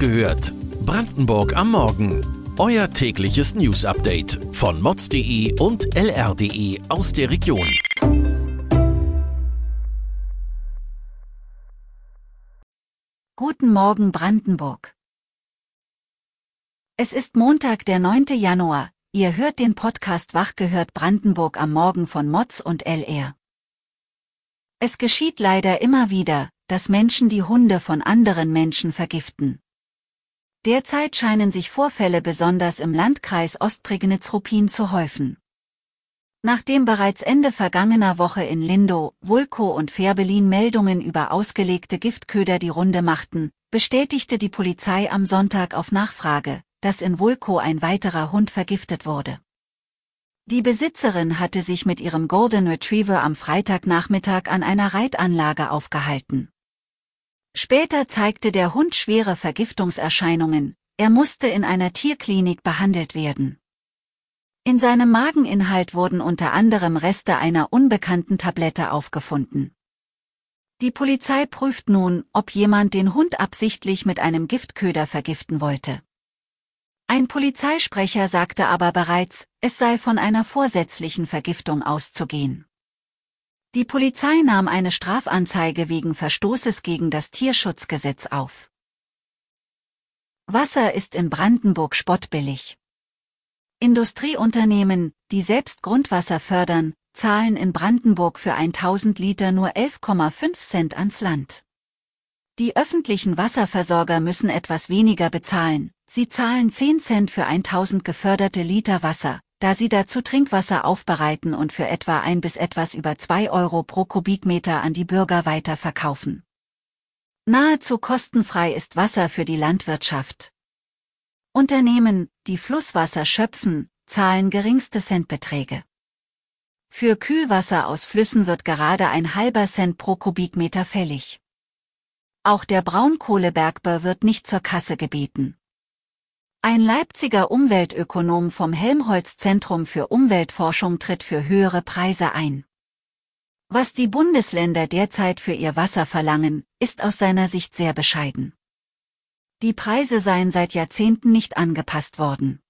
gehört. Brandenburg am Morgen. Euer tägliches News-Update von mods.de und lr.de aus der Region. Guten Morgen Brandenburg. Es ist Montag, der 9. Januar. Ihr hört den Podcast Wach gehört Brandenburg am Morgen von Mods und LR. Es geschieht leider immer wieder, dass Menschen die Hunde von anderen Menschen vergiften. Derzeit scheinen sich Vorfälle besonders im Landkreis Ostprignitz-Ruppin zu häufen. Nachdem bereits Ende vergangener Woche in Lindow, Vulko und Färbelin Meldungen über ausgelegte Giftköder die Runde machten, bestätigte die Polizei am Sonntag auf Nachfrage, dass in Vulko ein weiterer Hund vergiftet wurde. Die Besitzerin hatte sich mit ihrem Golden Retriever am Freitagnachmittag an einer Reitanlage aufgehalten. Später zeigte der Hund schwere Vergiftungserscheinungen, er musste in einer Tierklinik behandelt werden. In seinem Mageninhalt wurden unter anderem Reste einer unbekannten Tablette aufgefunden. Die Polizei prüft nun, ob jemand den Hund absichtlich mit einem Giftköder vergiften wollte. Ein Polizeisprecher sagte aber bereits, es sei von einer vorsätzlichen Vergiftung auszugehen. Die Polizei nahm eine Strafanzeige wegen Verstoßes gegen das Tierschutzgesetz auf. Wasser ist in Brandenburg spottbillig. Industrieunternehmen, die selbst Grundwasser fördern, zahlen in Brandenburg für 1000 Liter nur 11,5 Cent ans Land. Die öffentlichen Wasserversorger müssen etwas weniger bezahlen, Sie zahlen 10 Cent für 1000 geförderte Liter Wasser, da sie dazu Trinkwasser aufbereiten und für etwa ein bis etwas über 2 Euro pro Kubikmeter an die Bürger weiterverkaufen. Nahezu kostenfrei ist Wasser für die Landwirtschaft. Unternehmen, die Flusswasser schöpfen, zahlen geringste Centbeträge. Für Kühlwasser aus Flüssen wird gerade ein halber Cent pro Kubikmeter fällig. Auch der Braunkohlebergbau wird nicht zur Kasse gebeten. Ein Leipziger Umweltökonom vom Helmholtz Zentrum für Umweltforschung tritt für höhere Preise ein. Was die Bundesländer derzeit für ihr Wasser verlangen, ist aus seiner Sicht sehr bescheiden. Die Preise seien seit Jahrzehnten nicht angepasst worden.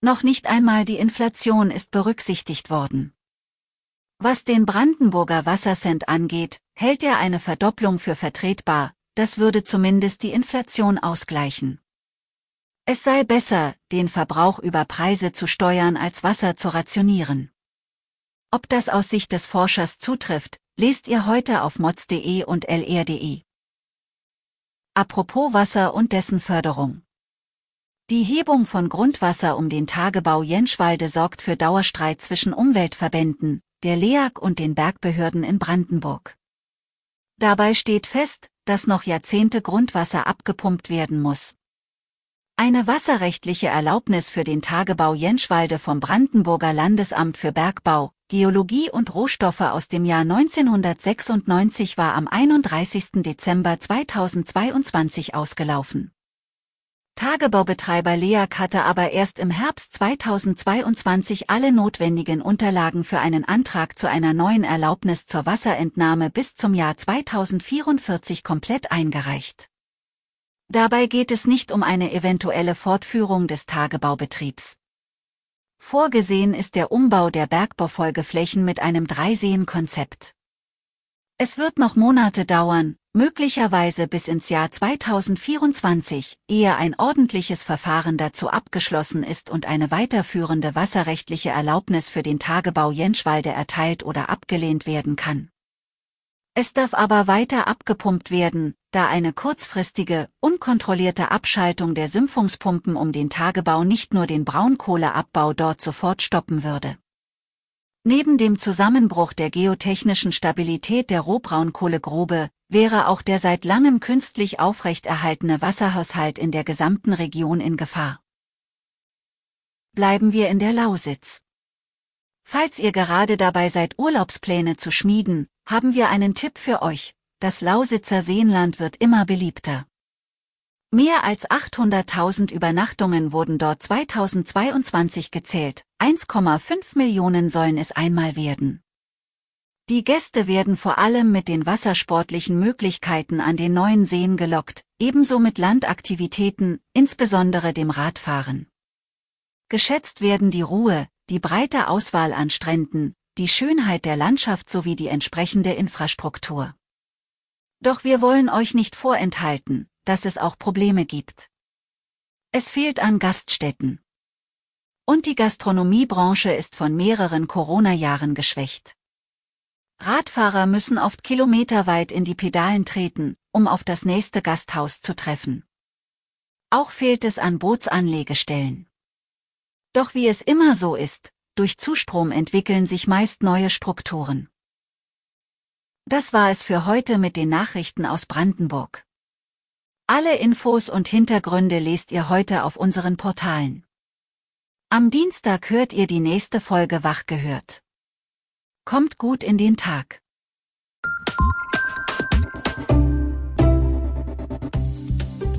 Noch nicht einmal die Inflation ist berücksichtigt worden. Was den Brandenburger Wassercent angeht, hält er eine Verdopplung für vertretbar, das würde zumindest die Inflation ausgleichen. Es sei besser, den Verbrauch über Preise zu steuern als Wasser zu rationieren. Ob das aus Sicht des Forschers zutrifft, lest ihr heute auf mods.de und lr.de. Apropos Wasser und dessen Förderung. Die Hebung von Grundwasser um den Tagebau Jenschwalde sorgt für Dauerstreit zwischen Umweltverbänden, der LEAG und den Bergbehörden in Brandenburg. Dabei steht fest, dass noch Jahrzehnte Grundwasser abgepumpt werden muss. Eine wasserrechtliche Erlaubnis für den Tagebau Jenschwalde vom Brandenburger Landesamt für Bergbau, Geologie und Rohstoffe aus dem Jahr 1996 war am 31. Dezember 2022 ausgelaufen. Tagebaubetreiber LEAG hatte aber erst im Herbst 2022 alle notwendigen Unterlagen für einen Antrag zu einer neuen Erlaubnis zur Wasserentnahme bis zum Jahr 2044 komplett eingereicht. Dabei geht es nicht um eine eventuelle Fortführung des Tagebaubetriebs. Vorgesehen ist der Umbau der Bergbaufolgeflächen mit einem Dreiseen-Konzept. Es wird noch Monate dauern, möglicherweise bis ins Jahr 2024, ehe ein ordentliches Verfahren dazu abgeschlossen ist und eine weiterführende wasserrechtliche Erlaubnis für den Tagebau Jenschwalde erteilt oder abgelehnt werden kann. Es darf aber weiter abgepumpt werden, da eine kurzfristige, unkontrollierte Abschaltung der Sümpfungspumpen um den Tagebau nicht nur den Braunkohleabbau dort sofort stoppen würde. Neben dem Zusammenbruch der geotechnischen Stabilität der Rohbraunkohlegrube wäre auch der seit langem künstlich aufrechterhaltene Wasserhaushalt in der gesamten Region in Gefahr. Bleiben wir in der Lausitz. Falls ihr gerade dabei seid, Urlaubspläne zu schmieden, haben wir einen Tipp für euch. Das Lausitzer Seenland wird immer beliebter. Mehr als 800.000 Übernachtungen wurden dort 2022 gezählt, 1,5 Millionen sollen es einmal werden. Die Gäste werden vor allem mit den wassersportlichen Möglichkeiten an den neuen Seen gelockt, ebenso mit Landaktivitäten, insbesondere dem Radfahren. Geschätzt werden die Ruhe, die breite Auswahl an Stränden, die Schönheit der Landschaft sowie die entsprechende Infrastruktur. Doch wir wollen euch nicht vorenthalten, dass es auch Probleme gibt. Es fehlt an Gaststätten. Und die Gastronomiebranche ist von mehreren Corona-Jahren geschwächt. Radfahrer müssen oft kilometerweit in die Pedalen treten, um auf das nächste Gasthaus zu treffen. Auch fehlt es an Bootsanlegestellen. Doch wie es immer so ist, durch Zustrom entwickeln sich meist neue Strukturen. Das war es für heute mit den Nachrichten aus Brandenburg. Alle Infos und Hintergründe lest ihr heute auf unseren Portalen. Am Dienstag hört ihr die nächste Folge Wach gehört. Kommt gut in den Tag.